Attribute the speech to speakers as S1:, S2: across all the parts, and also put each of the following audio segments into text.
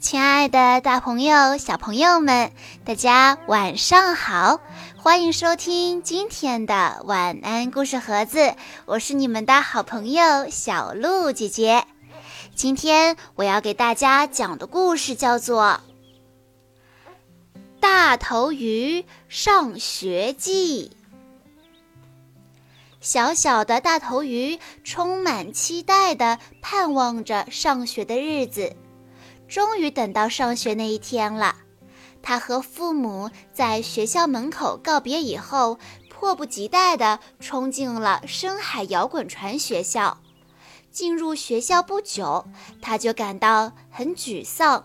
S1: 亲爱的，大朋友、小朋友们，大家晚上好！欢迎收听今天的晚安故事盒子，我是你们的好朋友小鹿姐姐。今天我要给大家讲的故事叫做《大头鱼上学记》。小小的大头鱼充满期待地盼望着上学的日子。终于等到上学那一天了，他和父母在学校门口告别以后，迫不及待地冲进了深海摇滚船学校。进入学校不久，他就感到很沮丧，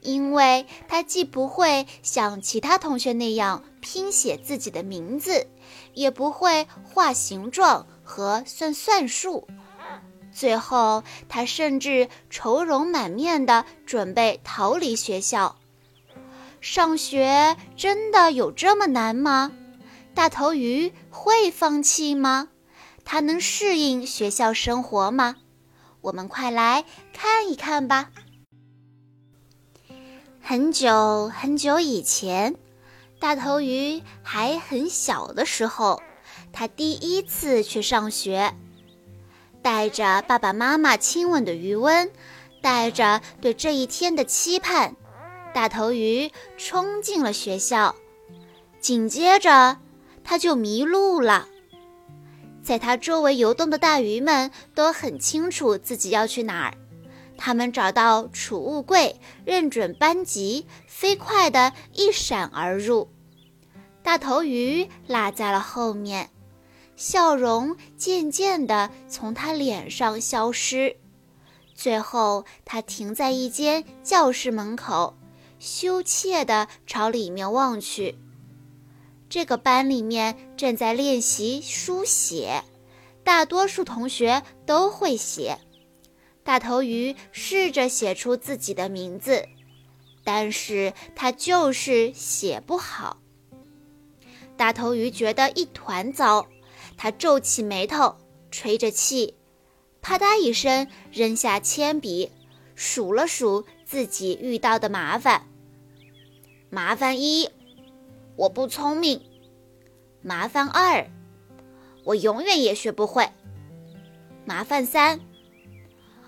S1: 因为他既不会像其他同学那样拼写自己的名字，也不会画形状和算算术。最后，他甚至愁容满面地准备逃离学校。上学真的有这么难吗？大头鱼会放弃吗？他能适应学校生活吗？我们快来看一看吧。很久很久以前，大头鱼还很小的时候，他第一次去上学。带着爸爸妈妈亲吻的余温，带着对这一天的期盼，大头鱼冲进了学校。紧接着，他就迷路了。在他周围游动的大鱼们都很清楚自己要去哪儿，他们找到储物柜，认准班级，飞快地一闪而入。大头鱼落在了后面。笑容渐渐地从他脸上消失，最后他停在一间教室门口，羞怯地朝里面望去。这个班里面正在练习书写，大多数同学都会写。大头鱼试着写出自己的名字，但是他就是写不好。大头鱼觉得一团糟。他皱起眉头，吹着气，啪嗒一声扔下铅笔，数了数自己遇到的麻烦。麻烦一，我不聪明；麻烦二，我永远也学不会；麻烦三，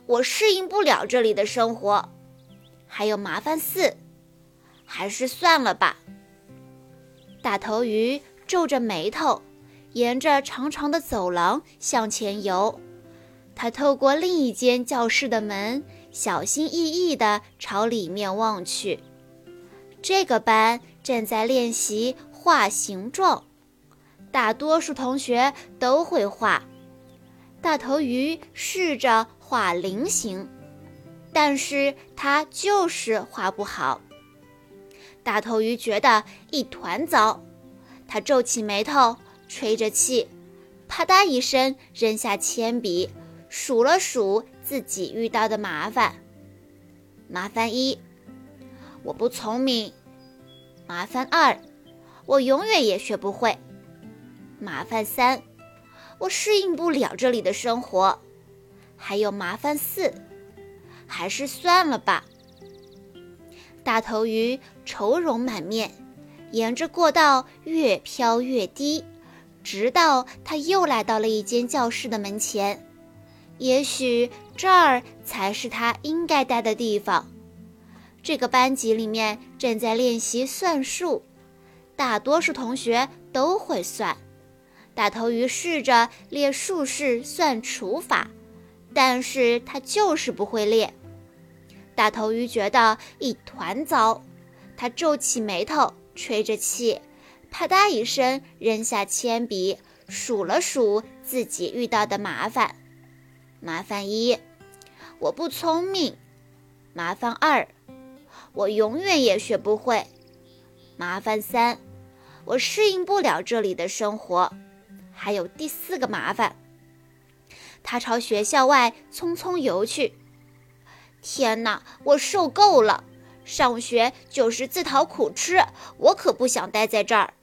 S1: 我适应不了这里的生活；还有麻烦四，还是算了吧。大头鱼皱着眉头。沿着长长的走廊向前游，他透过另一间教室的门，小心翼翼地朝里面望去。这个班正在练习画形状，大多数同学都会画。大头鱼试着画菱形，但是他就是画不好。大头鱼觉得一团糟，他皱起眉头。吹着气，啪嗒一声扔下铅笔，数了数自己遇到的麻烦。麻烦一，我不聪明；麻烦二，我永远也学不会；麻烦三，我适应不了这里的生活；还有麻烦四，还是算了吧。大头鱼愁容满面，沿着过道越飘越低。直到他又来到了一间教室的门前，也许这儿才是他应该待的地方。这个班级里面正在练习算术，大多数同学都会算。大头鱼试着列竖式算除法，但是他就是不会列。大头鱼觉得一团糟，他皱起眉头，吹着气。啪嗒一声，扔下铅笔，数了数自己遇到的麻烦。麻烦一，我不聪明；麻烦二，我永远也学不会；麻烦三，我适应不了这里的生活。还有第四个麻烦。他朝学校外匆匆游去。天哪，我受够了！上学就是自讨苦吃，我可不想待在这儿。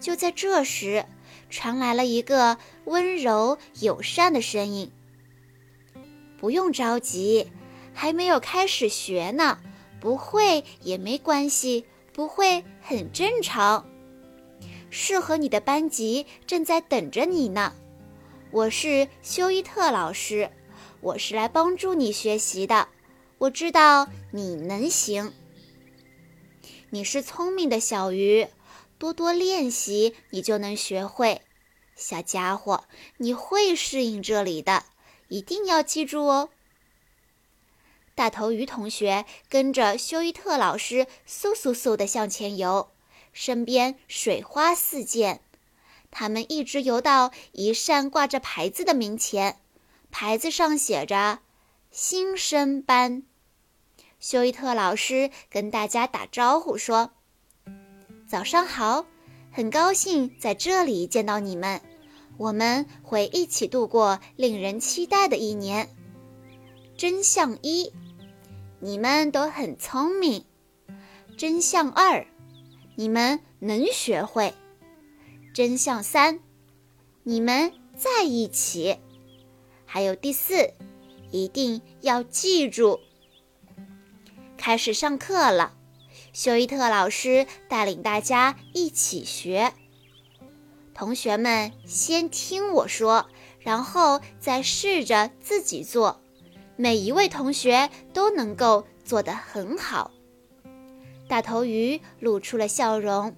S1: 就在这时，传来了一个温柔友善的声音：“不用着急，还没有开始学呢，不会也没关系，不会很正常。适合你的班级正在等着你呢。我是休伊特老师，我是来帮助你学习的。我知道你能行。你是聪明的小鱼，多多练习，你就能学会。小家伙，你会适应这里的，一定要记住哦。大头鱼同学跟着休伊特老师嗖嗖嗖地向前游，身边水花四溅。他们一直游到一扇挂着牌子的门前，牌子上写着“新生班”。休伊特老师跟大家打招呼说：“早上好，很高兴在这里见到你们。我们会一起度过令人期待的一年。”真相一。你们都很聪明。真相二，你们能学会。真相三，你们在一起。还有第四，一定要记住。开始上课了，休伊特老师带领大家一起学。同学们先听我说，然后再试着自己做。每一位同学都能够做得很好。大头鱼露出了笑容。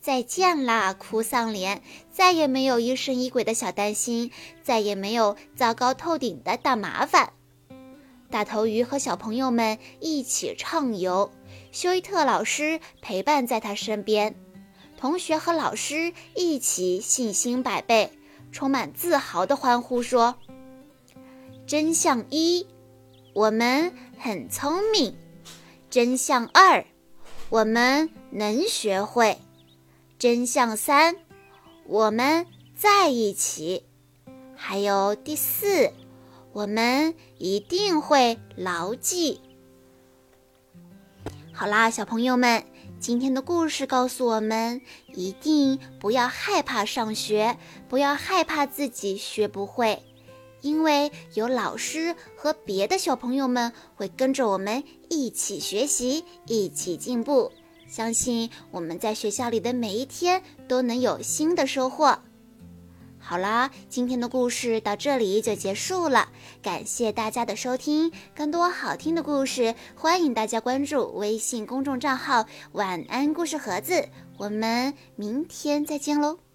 S1: 再见啦，哭丧脸！再也没有疑神疑鬼的小担心，再也没有糟糕透顶的大麻烦。大头鱼和小朋友们一起畅游，休伊特老师陪伴在他身边，同学和老师一起信心百倍，充满自豪地欢呼说。真相一，我们很聪明。真相二，我们能学会。真相三，我们在一起。还有第四，我们一定会牢记。好啦，小朋友们，今天的故事告诉我们，一定不要害怕上学，不要害怕自己学不会。因为有老师和别的小朋友们会跟着我们一起学习，一起进步。相信我们在学校里的每一天都能有新的收获。好啦，今天的故事到这里就结束了，感谢大家的收听。更多好听的故事，欢迎大家关注微信公众账号“晚安故事盒子”。我们明天再见喽！